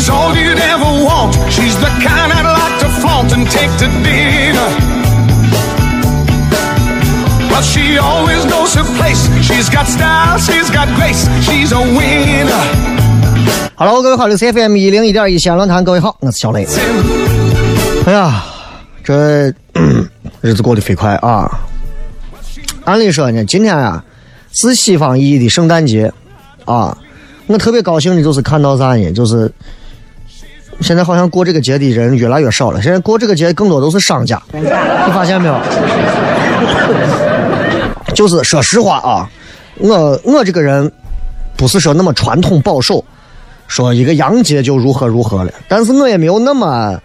She's all you'd ever want. She's the kind I'd like to flaunt and take to dinner. Well, she always knows her place. She's got style, she's got grace. She's a winner. Hello，各位好，这是 FM 一零一点一西安论坛，各位好，我是小雷。哎呀，这日子过得飞快啊！按理说呢，今天啊是西方意义的圣诞节啊，我特别高兴的就是看到啥呢？就是现在好像过这个节的人越来越少了，现在过这个节更多都是商家，你发现没有？就是说实话啊，我我这个人不是说那么传统保守，说一个洋节就如何如何了，但是我也没有那么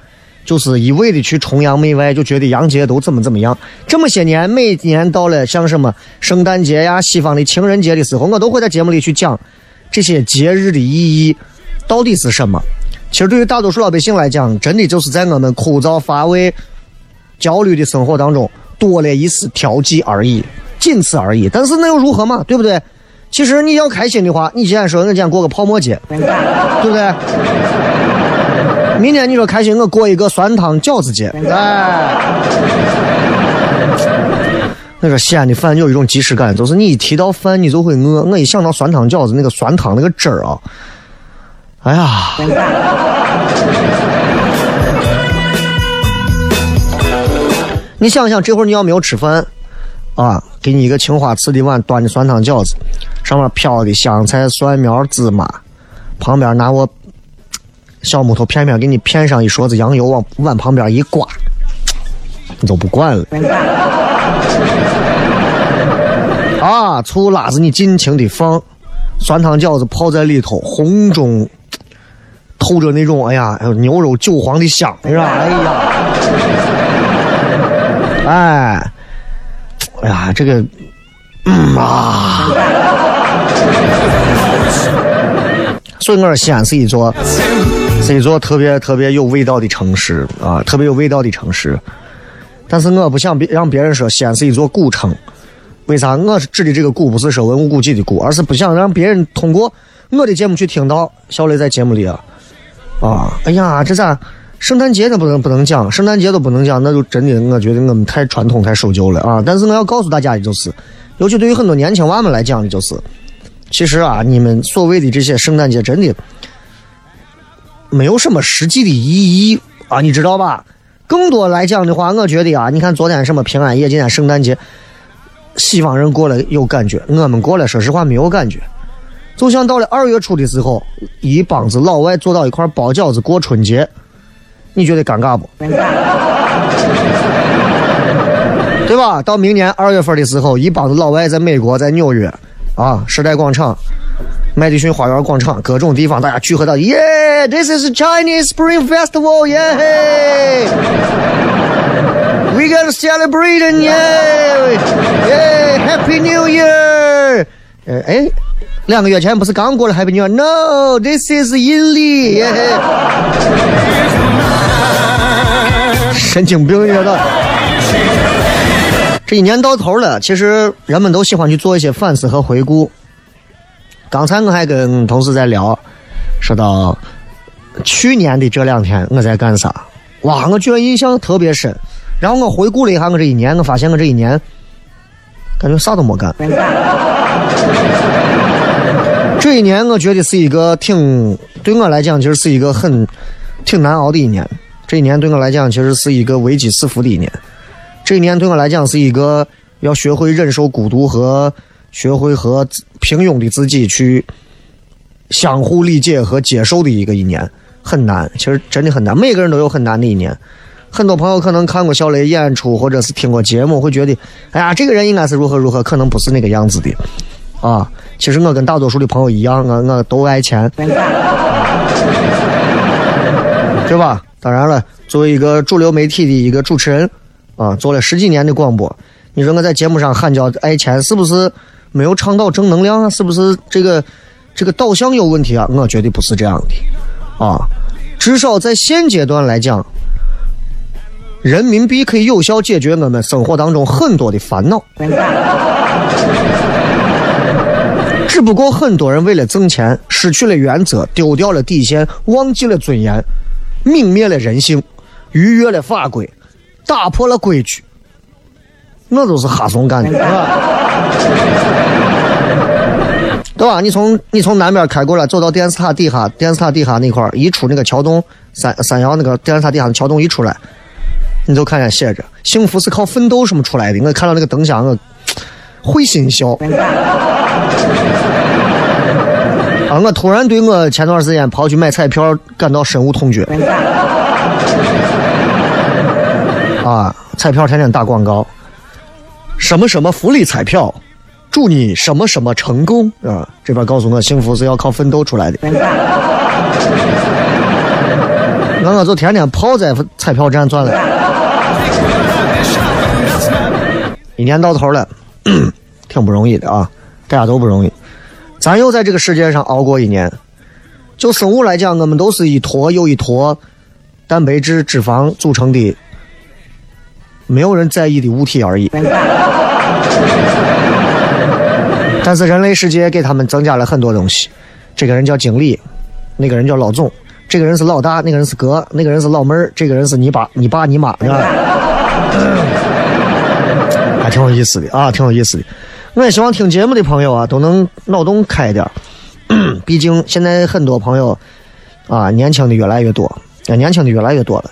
就是一味的去崇洋媚外，就觉得洋节都怎么怎么样。这么些年，每年到了像什么圣诞节呀、西方的情人节的时候，我都会在节目里去讲这些节日的意义到底是什么。其实对于大多数老百姓来讲，真的就是在我们枯燥乏味、焦虑的生活当中多了一丝调剂而已。仅此而已，但是那又如何嘛？对不对？其实你要开心的话，你今天说我今天过个泡沫节，对不对？明天你说开心，我过一个酸汤饺子节，哎。我说西安的饭有一种即视感，就是你一提到饭，你就会饿。我一想到酸汤饺子，那个酸汤那个汁儿啊，哎呀！你想想，这会儿你要没有吃饭。啊，给你一个青花瓷的碗，端着酸汤饺子，上面飘的香菜、蒜苗、芝麻，旁边拿我小木头片片给你片上一勺子羊油，往碗旁边一刮，你都不管了。啊，醋辣子你尽情的放，酸汤饺子泡在里头，红中透着那种哎呀，牛肉韭黄的香，是吧？哎呀，哎。哎呀，这个，嗯啊！所以我说西安是一座，是一座特别特别有味道的城市啊，特别有味道的城市。但是我不想别让别人说西安是一座古城，为啥？我是指的这个古，不是说文物古迹的古，而是不想让别人通过我的节目去听到小雷在节目里啊，啊，哎呀，这咋？圣诞节都不能不能讲，圣诞节都不能讲，那就真的我觉得我们太传统太守旧了啊！但是我要告诉大家的就是，尤其对于很多年轻娃们来讲的就是，其实啊，你们所谓的这些圣诞节真的没有什么实际的意义啊，你知道吧？更多来讲的话，我觉得啊，你看昨天什么平安夜，今天圣诞节，西方人过了有感觉，我们过了说实话没有感觉。就像到了二月初的时候，一帮子老外坐到一块包饺子过春节。你觉得尴尬不？尴 尬对吧？到明年二月份的时候，一帮子老外在美国，在纽约，啊，时代广场、麦迪逊花园广场，各种地方，大家聚合到，耶，This is Chinese Spring Festival，耶，We gotta celebrate，耶，耶，Happy New Year。呃，哎，两个月前不是刚过了 Happy New Year？No，this is 阴历。神经病，你知道？这一年到头了，其实人们都喜欢去做一些反思和回顾。刚才我还跟同事在聊，说到去年的这两天我在干啥？哇，我居然印象特别深。然后我回顾了一下我这一年，我发现我这一年感觉啥都没干。这一年我觉得是一个挺对我来讲，其实是一个很挺难熬的一年。这一年对我来讲，其实是一个危机四伏的一年。这一年对我来讲，是一个要学会忍受孤独和学会和平庸的自己去相互理解和接受的一个一年，很难。其实真的很难，每个人都有很难的一年。很多朋友可能看过小雷演出，或者是听过节目，会觉得，哎呀，这个人应该是如何如何，可能不是那个样子的。啊，其实我跟大多数的朋友一样，我我都爱钱，对吧？当然了，作为一个主流媒体的一个主持人，啊，做了十几年的广播，你说我在节目上喊叫爱钱，是不是没有倡导正能量啊？是不是这个这个导向有问题啊？我觉得不是这样的，啊，至少在现阶段来讲，人民币可以有效解决我们生活当中很多的烦恼。只不过很多人为了挣钱，失去了原则，丢掉了底线，忘记了尊严，泯灭了人性，逾越了法规，打破了规矩。那都是哈怂干的，对吧？对吧？你从你从南边开过来，走到电视塔底下，电视塔底下那块儿，一出那个桥洞，三三阳那个电视塔底下的桥洞一出来，你就看见写着“幸福是靠奋斗什么出来的”。我看到那个灯箱，我会心笑。啊！我突然对我前段时间跑去买彩票感到深恶痛绝。啊！彩票天天打广告，什么什么福利彩票，祝你什么什么成功啊！这边告诉我，幸福是要靠奋斗出来的。那我就天天泡在彩票站转了。一年到头了，挺不容易的啊！大家都不容易。咱又在这个世界上熬过一年，就生物来讲，我们都是一坨又一坨蛋白质、脂肪组成的，没有人在意的物体而已。但是人类世界给他们增加了很多东西，这个人叫经理，那个人叫老总，这个人是老大，那个人是哥，那个人是老妹儿，这个人是你爸、你爸、你妈，是吧？还挺有意思的啊，挺有意思的。我也希望听节目的朋友啊，都能脑洞开点儿。毕竟现在很多朋友啊，年轻的越来越多，啊年轻的越来越多了。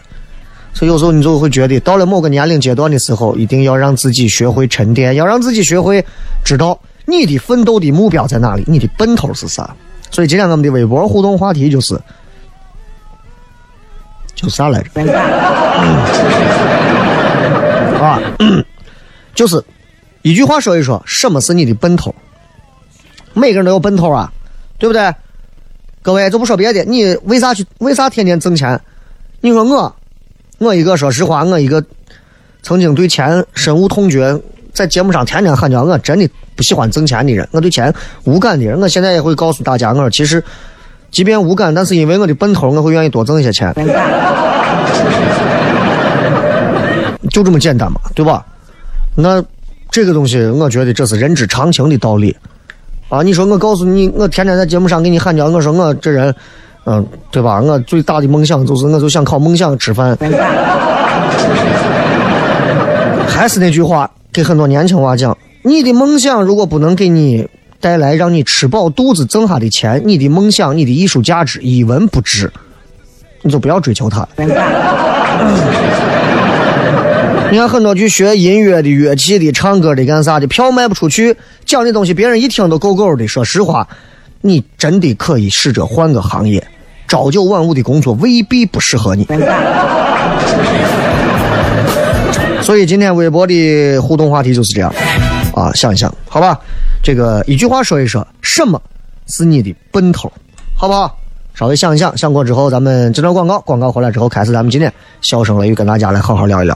所以有时候你就会觉得，到了某个年龄阶段的时候，一定要让自己学会沉淀，要让自己学会知道你的奋斗的目标在哪里，你的奔头是啥。所以今天我们的微博互动话题就是，就啥来着？啊，就是。一句话说一说，什么是你的奔头？每个人都有奔头啊，对不对？各位就不说别的，你为啥去？为啥天天挣钱？你说我，我一个说实话，我一个曾经对钱深恶痛绝，在节目上天天喊叫，我真的不喜欢挣钱的人，我对钱无感的人。我现在也会告诉大家，我其实，即便无感，但是因为我的奔头，我会愿意多挣一些钱，就这么简单嘛，对吧？那。这个东西，我觉得这是人之常情的道理，啊！你说我告诉你，我天天在节目上给你喊叫，我说我这人，嗯，对吧？我最大的梦想就是，我就想靠梦想吃饭。还是那句话，给很多年轻娃讲：你的梦想如果不能给你带来让你吃饱肚子挣下的钱，你的梦想、你的艺术价值一文不值，你就不要追求它。你看很多去学音乐的、乐器的、唱歌的、干啥的，票卖不出去，讲的东西别人一听都够够的。说实话，你真的可以试着换个行业，朝九晚五的工作未必不适合你。所以今天微博的互动话题就是这样啊，想一想，好吧？这个一句话说一说，什么是你的奔头，好不好？稍微想一想，想过之后，咱们这段广告，广告回来之后，开始咱们今天笑声雷雨跟大家来好好聊一聊。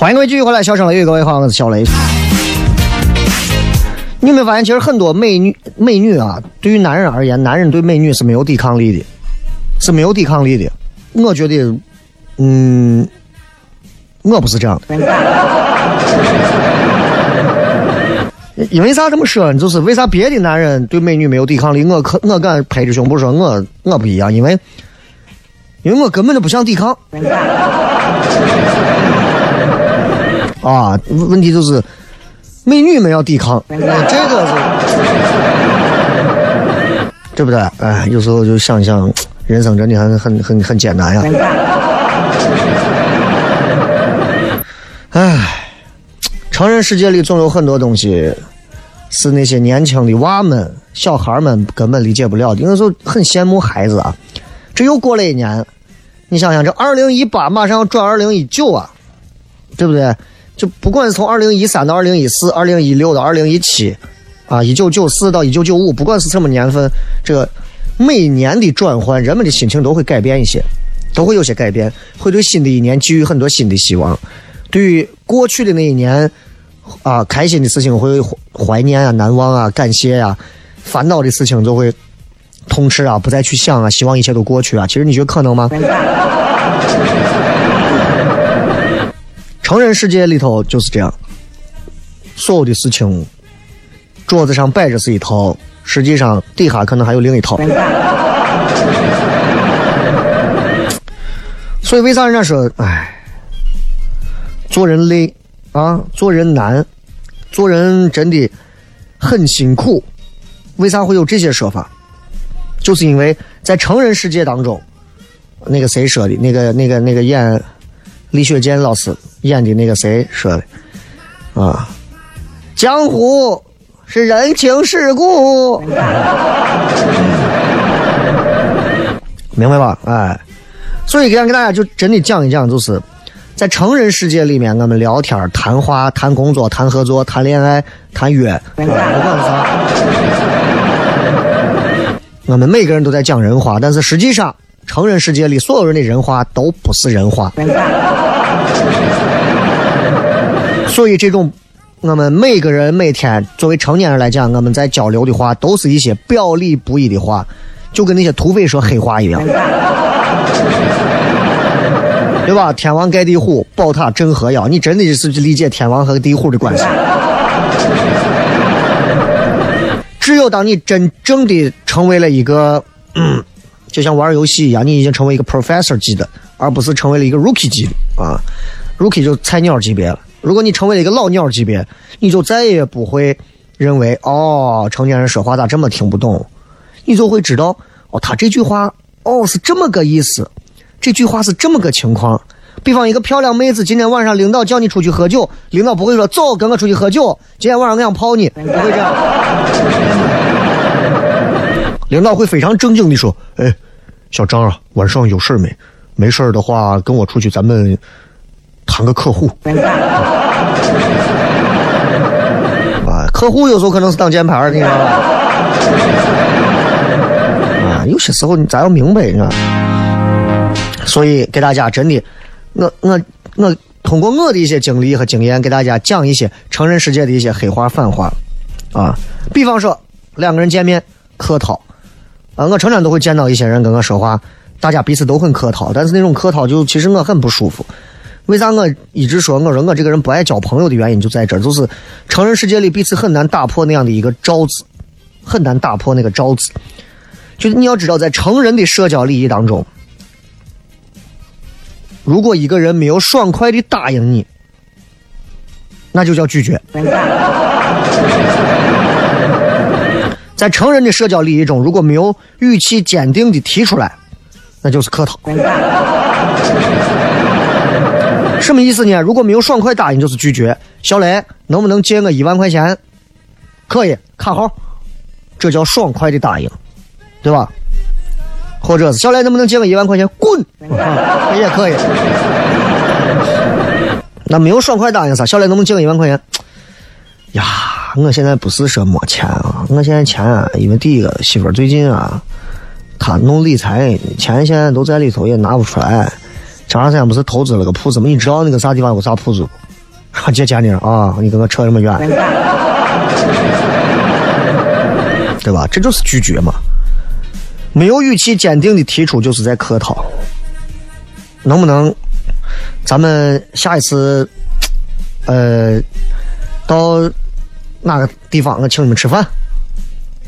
欢迎各位继续回来，笑声雷雨，各位好，我是小雷。你有没有发现，其实很多美女美女啊，对于男人而言，男人对美女是没有抵抗力的，是没有抵抗力的。我觉得，嗯，我不是这样的。因为啥这么说呢？就是为啥别的男人对美女没有抵抗力，我可我敢拍着胸脯说，我我不一样，因为因为我根本就不想抵抗。啊，问题就是美女们要抵抗，这个是，对不对？哎，有时候就想想，人生真的很很很很艰难呀。哎，成人世界里总有很多东西是那些年轻的娃们、小孩们根本理解不了的。有时候很羡慕孩子啊，这又过了一年，你想想，这二零一八马上要转二零一九啊，对不对？就不管是从二零一三到二零一四、二零一六到二零一七，啊，一九九四到一九九五，不管是什么年份，这个每年的转换，人们的心情都会改变一些，都会有些改变，会对新的一年寄予很多新的希望。对于过去的那一年，啊，开心的事情会怀念啊、难忘啊、感谢呀；烦恼的事情就会痛斥啊、不再去想啊，希望一切都过去啊。其实你觉得可能吗？成人世界里头就是这样，所有的事情，桌子上摆着是一套，实际上底下可能还有另一套。所以为啥人家说，哎，做人累啊，做人难，做人真的很辛苦。为啥会有这些说法？就是因为在成人世界当中，那个谁说的？那个、那个、那个演李雪健老师演的那个谁说的？啊，江湖是人情世故，明白吧？哎，所以想给大家就真的讲一讲，就是在成人世界里面，我们聊天、谈话、谈工作、谈合作、谈恋爱、谈约，不管啥，我们每个人都在讲人话，但是实际上，成人世界里所有人的人话都不是人话。所以，这种我们每个人每天作为成年人来讲，我们在交流的话，都是一些表里不一的话，就跟那些土匪说黑话一样，对吧？天王盖地虎，宝塔镇河妖，你真的是去理解天王和地虎的关系？只有当你真正的成为了一个，嗯，就像玩游戏一样，你已经成为一个 professor 级的，而不是成为了一个 rookie 级的啊。rookie 就菜鸟级别了。如果你成为了一个老鸟级别，你就再也不会认为哦，成年人说话咋这么听不懂，你就会知道哦，他这句话哦是这么个意思，这句话是这么个情况。比方一个漂亮妹子，今天晚上领导叫你出去喝酒，领导不会说走跟我出去喝酒，今天晚上我想泡你，不会这样。领导会非常正经的说：“哎，小张啊，晚上有事没？没事的话跟我出去，咱们谈个客户。”啊，客户有时候可能是挡箭牌的，你知道吧？啊，有些时候你咱要明白，你知道。所以给大家真的。我我我通过我的一些经历和经验，给大家讲一些成人世界的一些黑话反话，啊，比方说两个人见面客套，啊，我常常都会见到一些人跟我说话，大家彼此都很客套，但是那种客套就其实我很不舒服。为啥我一直说我说我这个人不爱交朋友的原因就在这，就是成人世界里彼此很难打破那样的一个罩子，很难打破那个罩子。就是你要知道，在成人的社交礼仪当中。如果一个人没有爽快的答应你，那就叫拒绝。在成人的社交礼仪中，如果没有语气坚定的提出来，那就是客套。什么意思呢？如果没有爽快答应，就是拒绝。小雷，能不能借我一万块钱？可以，卡号。这叫爽快的答应，对吧？或者是小雷能不能借我一万块钱？滚，也可以。那没有爽快答应啥？小雷能不能借我一万块钱？呀，我现在不是说没钱啊，我现在钱啊，因为第一个媳妇最近啊，她弄理财，钱现在都在里头也拿不出来。前段时间不是投资了个铺子吗？你知道那个啥地方有啥铺子不？借钱呢啊！你跟我扯这么远，对吧？这就是拒绝嘛。没有语气坚定的提出，就是在客套。能不能，咱们下一次，呃，到哪个地方我请你们吃饭，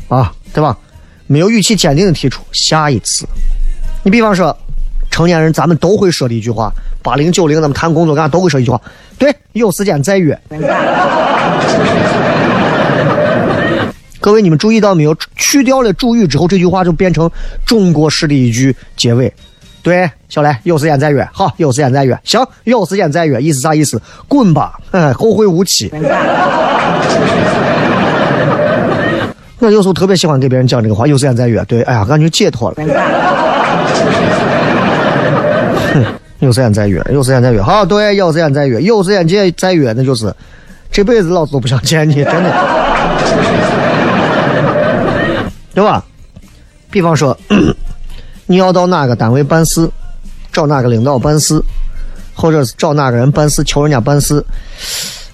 啊，对吧？没有语气坚定的提出，下一次。你比方说，成年人咱们都会说的一句话，八零九零咱们谈工作干都会说一句话，对，有时间再约。各位，你们注意到没有？去掉了主语之后，这句话就变成中国式的一句结尾。对，小雷，有时间再约。好，有时间再约。行，有时间再约。意思啥意思？滚吧，后会无期。我有时候特别喜欢给别人讲这个话，有时间再约。对，哎呀，感觉解脱了。哼 有时间再约，有时间再约。好，对，有时间再约，有时间再再约，那就是这辈子老子都不想见你，真的。对吧？比方说，你要到哪个单位办事，找哪个领导办事，或者是找哪个人办事，求人家办事，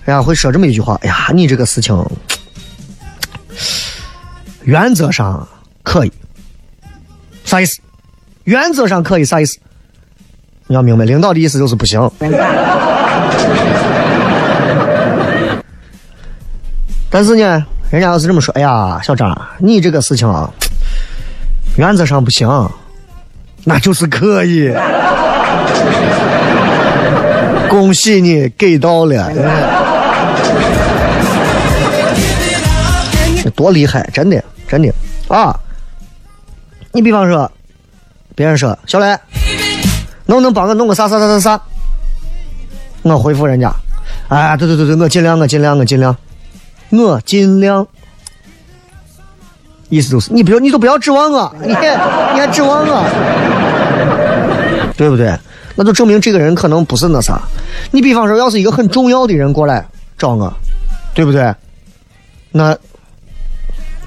人家会说这么一句话：“哎呀，你这个事情 原则上可以，啥意思？原则上可以啥意思？你要明白，领导的意思就是不行。但是呢？人家要是这么说，哎呀，小张，你这个事情啊，原则上不行，那就是可以。恭喜你给到了，多厉害，真的，真的啊！你比方说，别人说小雷，能不能帮我弄个啥啥啥啥啥？我回复人家，哎，对对对对，我尽量，我尽量，我尽量。我尽量，意思就是你不要，你都不要指望 我，你你还指望我，对不对？那就证明这个人可能不是那啥。你比方说，要是一个很重要的人过来找我，对不对？那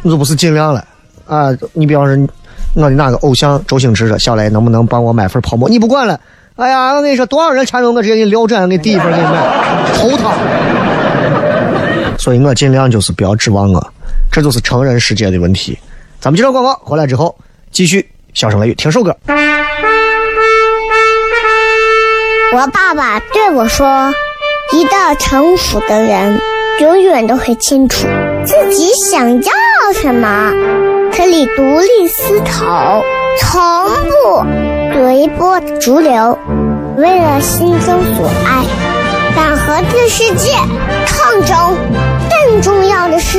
那就不是尽量了啊！你比方说，我的哪个偶像周星驰说：“小雷，能不能帮我买份泡沫？”你不管了。哎呀，我跟你说，多少人缠着我，直接给你撂枕，给第一份给你买，头疼。所以我尽量就是不要指望我，这就是成人世界的问题。咱们接着广告，回来之后继续小声雷雨，听首歌。我爸爸对我说：“一个成熟的人，永远都会清楚自己想要什么，可以独立思考，从不随波逐流，为了心中所爱，敢和这世界抗争。更重要的是，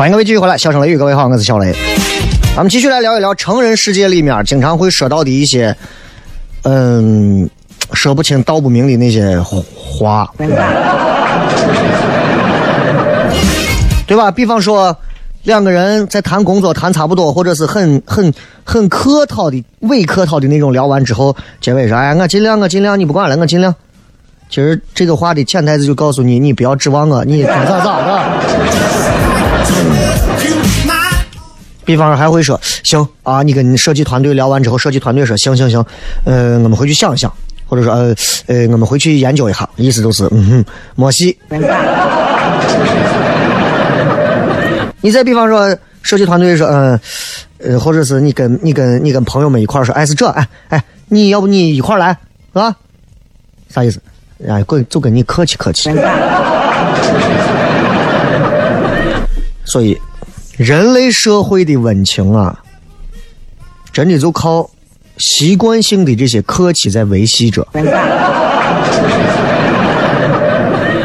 欢迎各位继续回来，笑声雷雨，各位好，我是小雷。咱们继续来聊一聊成人世界里面经常会说到的一些，嗯，说不清道不明的那些话，对吧？比方说，两个人在谈工作谈差不多，或者是很很很客套的伪客套的那种聊完之后，结尾说：“哎，我尽量，我尽量，你不管了，我尽量。”其实这个话的潜台词就告诉你，你不要指望我，你咋咋咋的。比方说还会说行啊，你跟你设计团队聊完之后，设计团队说行行行，呃，我们回去想一想，或者说呃呃，我们回去研究一下，意思就是嗯哼，没戏。你再比方说设计团队说嗯呃，或者是你跟你跟你跟朋友们一块说，哎是这，哎哎，你要不你一块来啊？啥意思？哎，跟就跟你客气客气。所以。人类社会的温情啊，真的就靠习惯性的这些客气在维系着，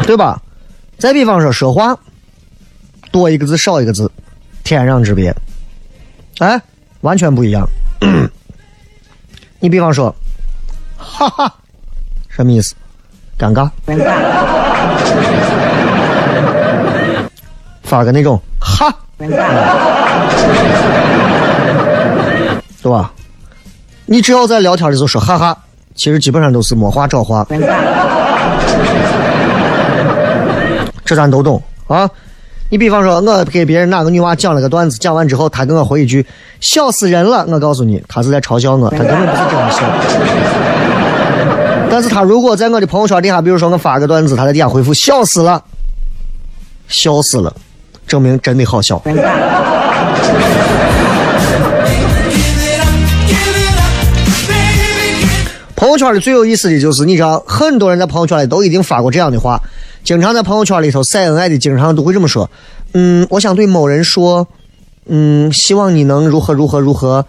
对吧？再比方说说话，多一个字少一个字，天壤之别，哎，完全不一样。你比方说，哈哈，什么意思？尴尬。发个那种哈。对吧？你只要在聊天的时候说哈哈，其实基本上都是没话找话。这咱都懂啊。你比方说，我给别人哪个女娃讲了个段子，讲完之后，她跟我回一句“笑死人了”，我告诉你，她是在嘲笑我，她根本不是真的笑。但是他如果在我的朋友圈底下，比如说我发个段子，他在底下回复“笑死了”，笑死了。证明真的好笑。朋友圈里最有意思的就是，你知道，很多人在朋友圈里都一定发过这样的话，经常在朋友圈里头晒恩爱的，经常都会这么说：“嗯，我想对某人说，嗯，希望你能如何如何如何。”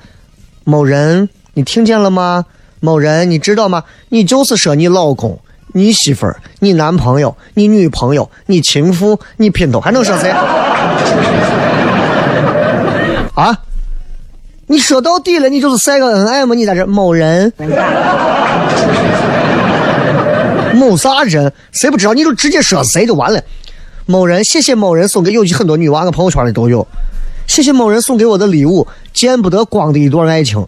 某人，你听见了吗？某人，你知道吗？你就是说你老公。你媳妇儿、你男朋友、你女朋友、你情妇、你姘头，还能说谁？啊？你说到底了，你就是晒个恩爱吗？你在这某人，某啥人？谁不知道？你就直接说谁就完了。某人，谢谢某人送给有很多女娃，我朋友圈里都有。谢谢某人送给我的礼物，见不得光的一段爱情。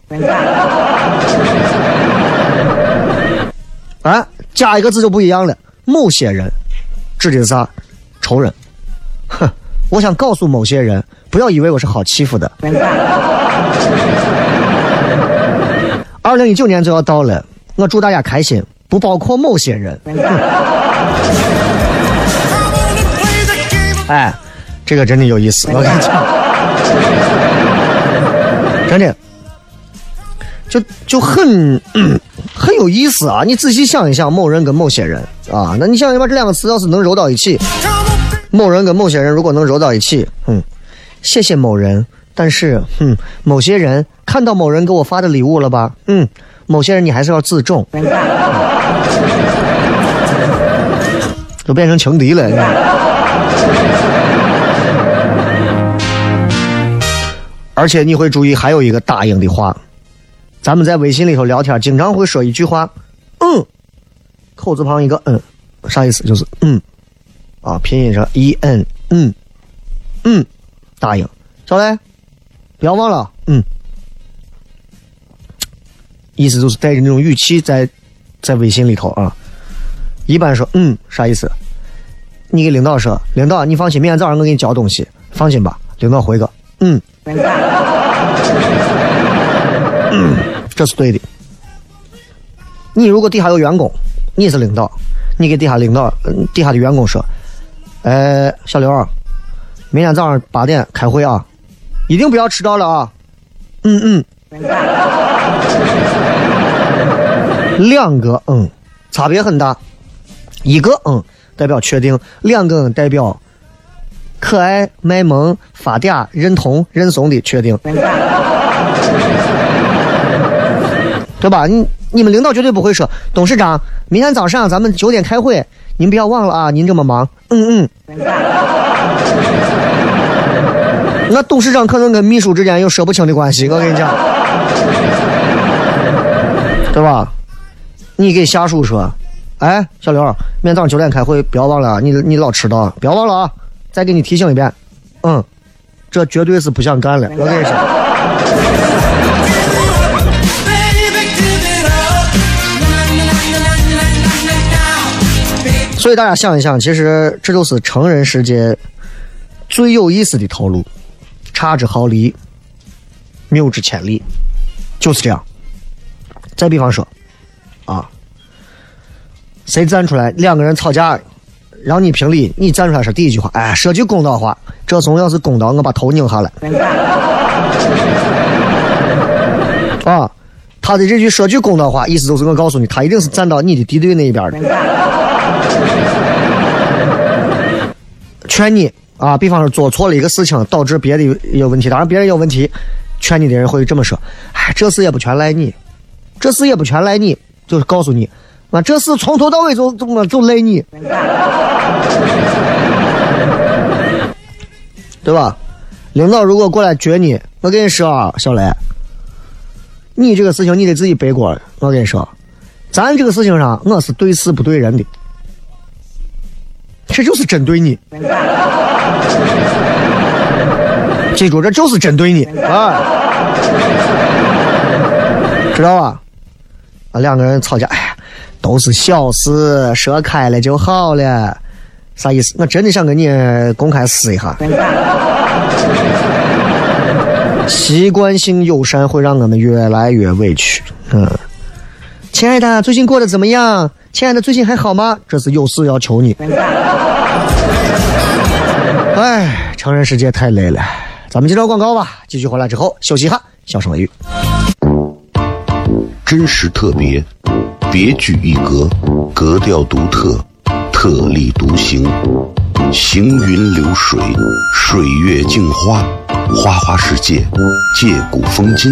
啊？加一个字就不一样了。某些人指的是啥？仇人。哼，我想告诉某些人，不要以为我是好欺负的。二零一九年就要到了，我祝大家开心，不包括某些人。哎，这个真的有意思，我跟你讲，真的。就就很 很有意思啊！你仔细想一想，某人跟某些人啊，那你想想把这两个词要是能揉到一起，某人跟某些人如果能揉到一起，嗯，谢谢某人，但是，嗯，某些人看到某人给我发的礼物了吧？嗯，某些人你还是要自重，都变成情敌了。而且你会注意，还有一个答应的话。咱们在微信里头聊天，经常会说一句话，嗯，口字旁一个嗯，啥意思？就是嗯，啊，拼音上 e n，嗯，嗯，答应，小雷，不要忘了，嗯，意思就是带着那种语气在在微信里头啊。一般说嗯啥意思？你给领导说，领导你放心，明天早上我给你交东西，放心吧。领导回个嗯，嗯，这是对的。你如果底下有员工，你是领导，你给底下领导、嗯底下的员工说，哎，小刘，明天早上八点开会啊，一定不要迟到了啊。嗯嗯。两个嗯，差别很大，一个嗯代表确定，两个嗯代表可爱、卖萌、发嗲、认同、认怂的确定，对吧？你你们领导绝对不会说，董事长，明天早上咱们九点开会，您不要忘了啊，您这么忙，嗯嗯。那董事长可能跟秘书之间有说不清的关系，我跟你讲，对吧？你给下属说，哎，小刘，明天早上九点开会，不要忘了啊，你你老迟到，不要忘了啊！再给你提醒一遍，嗯，这绝对是不想干了，我跟你说。所以大家想一想，其实这就是成人世界最有意思的套路，差之毫厘，谬之千里，就是这样。再比方说，啊，谁站出来，两个人吵架，让你评理，你站出来说第一句话，哎，说句公道话，这怂要是公道，我把头拧下来。啊，他的这句说句公道话，意思就是我告诉你，他一定是站到你的敌对那一边的。劝你啊，比方说做错了一个事情，导致别的有问题，当然别人有问题，劝你的人会这么说：“哎，这事也不全赖你，这事也不全赖你，就是告诉你，啊，这事从头到尾就就就赖你，对吧？领导如果过来撅你，我跟你说啊，小雷，你这个事情你得自己背锅。我跟你说，咱这个事情上我是对事不对人的，这就是针对你。记住，这就是针对你啊，知道吧？啊，两个人吵架，哎呀，都是小事，说开了就好了。啥意思？我真的想跟你公开撕一下。习惯性友善会让我们越来越委屈。嗯，亲爱的，最近过得怎么样？亲爱的，最近还好吗？这是有事要求你。哎，成人世界太累了，咱们接着广告吧。继续回来之后休息一下，笑声雷雨。真实特别，别具一格，格调独特，特立独行，行云流水，水月镜花，花花世界，借古风今，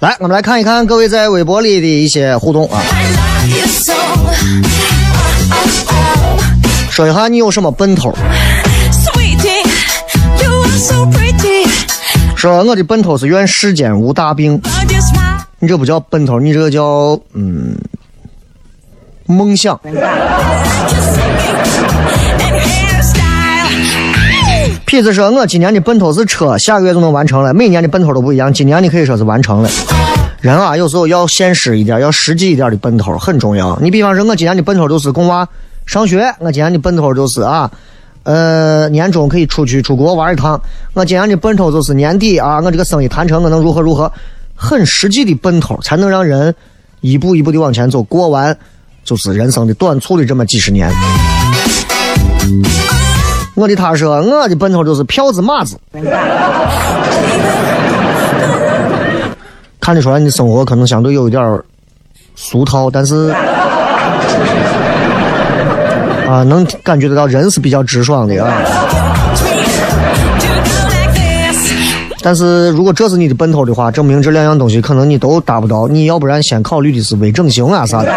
来，我们来看一看各位在微博里的一些互动啊。Oh, oh, 说一下你有什么奔头.说我的奔头是愿世间无大病你这不叫奔头，你这个叫嗯梦想。痞子说，我今年的奔头是车，下个月就能完成了。每年的奔头都不一样，今年你可以说是完成了。人啊，有时候要现实一点，要实际一点的奔头很重要。你比方说，我今年的奔头就是供娃上学，我今年的奔头就是啊，呃，年终可以出去出国玩一趟。我今年的奔头就是年底啊，我这个生意谈成，我能如何如何，很实际的奔头，才能让人一步一步的往前走，过完就是人生的短促的这么几十年。我的他说，我的奔头就是票子马子。看得出来，你的生活可能相对有一点儿俗套，但是 啊，能感觉得到人是比较直爽的啊。但是如果这是你的奔头的话，证明这两样东西可能你都达不到。你要不然先考虑的是微整形啊啥的。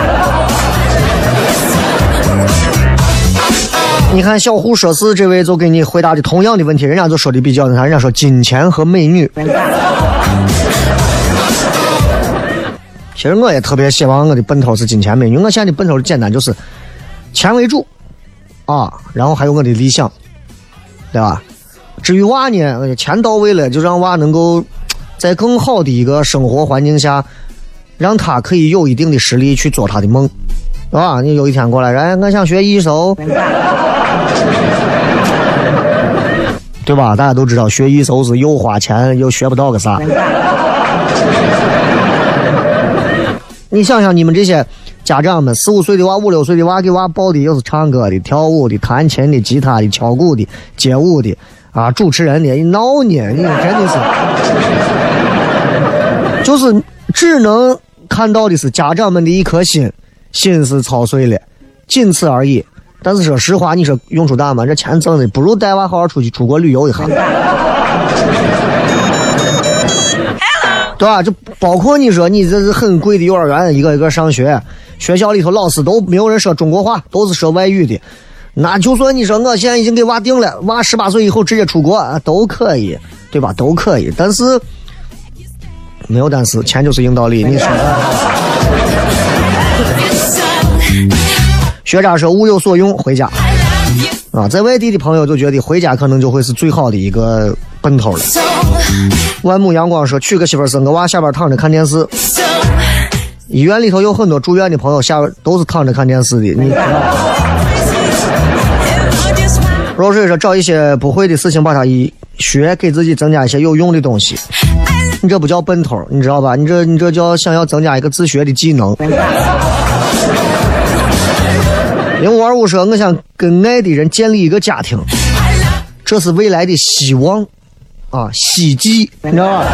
你看小胡说事这位就给你回答的同样的问题，人家就说的比较那啥，人家说金钱和美女。其实我也特别希望我的奔头是金钱美女。我现在的奔头简单，就是钱为主啊，然后还有我的理想，对吧？至于娃呢，钱到位了，就让娃能够在更好的一个生活环境下，让他可以有一定的实力去做他的梦，对吧？你有一天过来，哎，我想学艺术，对吧？大家都知道学艺术是又花钱又学不到个啥。你想想，你们这些家长们，四五岁的娃、五六岁的娃，给娃报的又是唱歌的、跳舞的、弹琴的、吉他的、敲鼓的、街舞的，啊，主持人的，你闹呢？你真的是，就是只能看到的是家长们的一颗心，心是操碎了，仅此而已。但是说实话，你说用处大吗？这钱挣的不如带娃好好出去出国旅游一下。对吧？就包括你说你这是很贵的幼儿园，一个一个上学，学校里头老师都没有人说中国话，都是说外语的。那就算你说我现在已经给娃定了，娃十八岁以后直接出国啊都可以，对吧？都可以。但是没有但是，钱就是硬道理。你说，学渣说物有所用，回家啊，在外地的朋友就觉得回家可能就会是最好的一个奔头了。万亩阳光说娶个媳妇儿生个娃，下班躺着看电视。医院里头有很多住院的朋友，下边都是躺着看电视的。你 若水说找一些不会的事情，把它一学，给自己增加一些有用的东西。你这不叫奔头，你知道吧？你这你这叫想要增加一个自学的技能。零五二五说，我想跟爱的人建立一个家庭，这是未来的希望啊，希冀，你知道吧？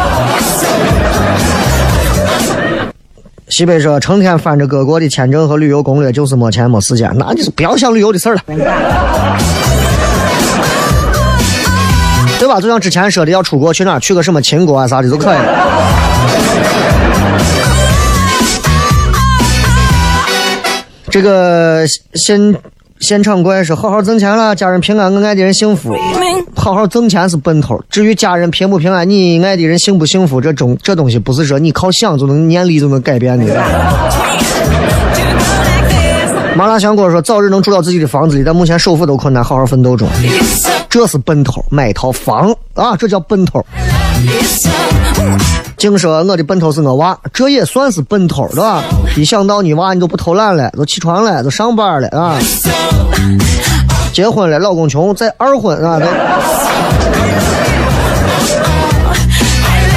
西北说，成天翻着各国的签证和旅游攻略，就是没钱没时间，那就是不要想旅游的事了。对吧？就像之前说的，要出国去哪，去个什么秦国啊啥的都可以这个现现场怪说，好好挣钱了，家人平安，我爱的人幸福。好好挣钱是奔头，至于家人平不平安，你爱的人幸不幸福，这种这东西不是说你靠想就能念力就能改变的。麻辣香锅说，早日能住到自己的房子里，但目前首付都困难，好好奋斗中。这是奔头，买一套房啊，这叫奔头。净说我的奔头是我娃，这也算是奔头，对吧？一想到你娃，你就不偷懒了，都起床了，都上班了啊。结婚了，老公穷，再二婚啊都。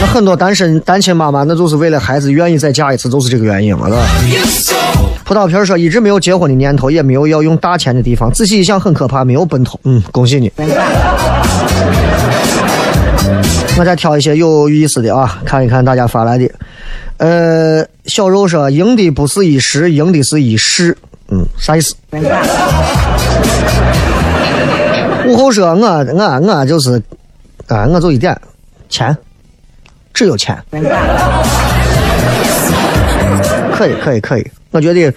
那很多单身单亲妈妈，那就是为了孩子愿意再嫁一次，就是这个原因了，对吧？葡萄皮说，一直没有结婚的念头，也没有要用大钱的地方。仔细一想，很可怕，没有奔头。嗯，恭喜你。我再挑一些有意思的啊，看一看大家发来的。呃，小肉说，赢的不是一时，赢的是一世。嗯，啥意思？午后说，我我我就是，啊，我就一点钱，只有钱。可以，可以，可以。我觉得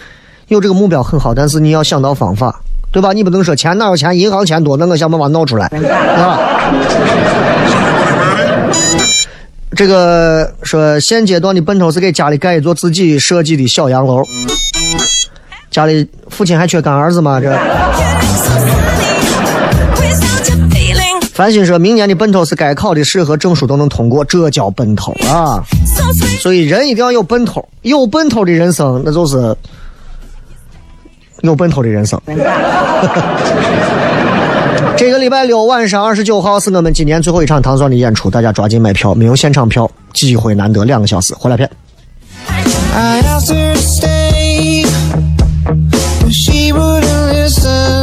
有这个目标很好，但是你要想到方法对吧？你不能说钱哪有钱，银行钱多，那我想办法闹出来，啊。这个说现阶段的奔头是给家里盖一座自己设计的小洋楼。家里父亲还缺干儿子吗？这繁星说明年的奔头是该考的试和证书都能通过，这叫奔头啊！所以人一定要有奔头，有奔头的人生那就是有奔头的人生。这个礼拜六晚上二十九号是我们今年最后一场糖蒜的演出大家抓紧买票没有现场票机会难得两个小时回来片。I asked her to stay she wouldn't listen.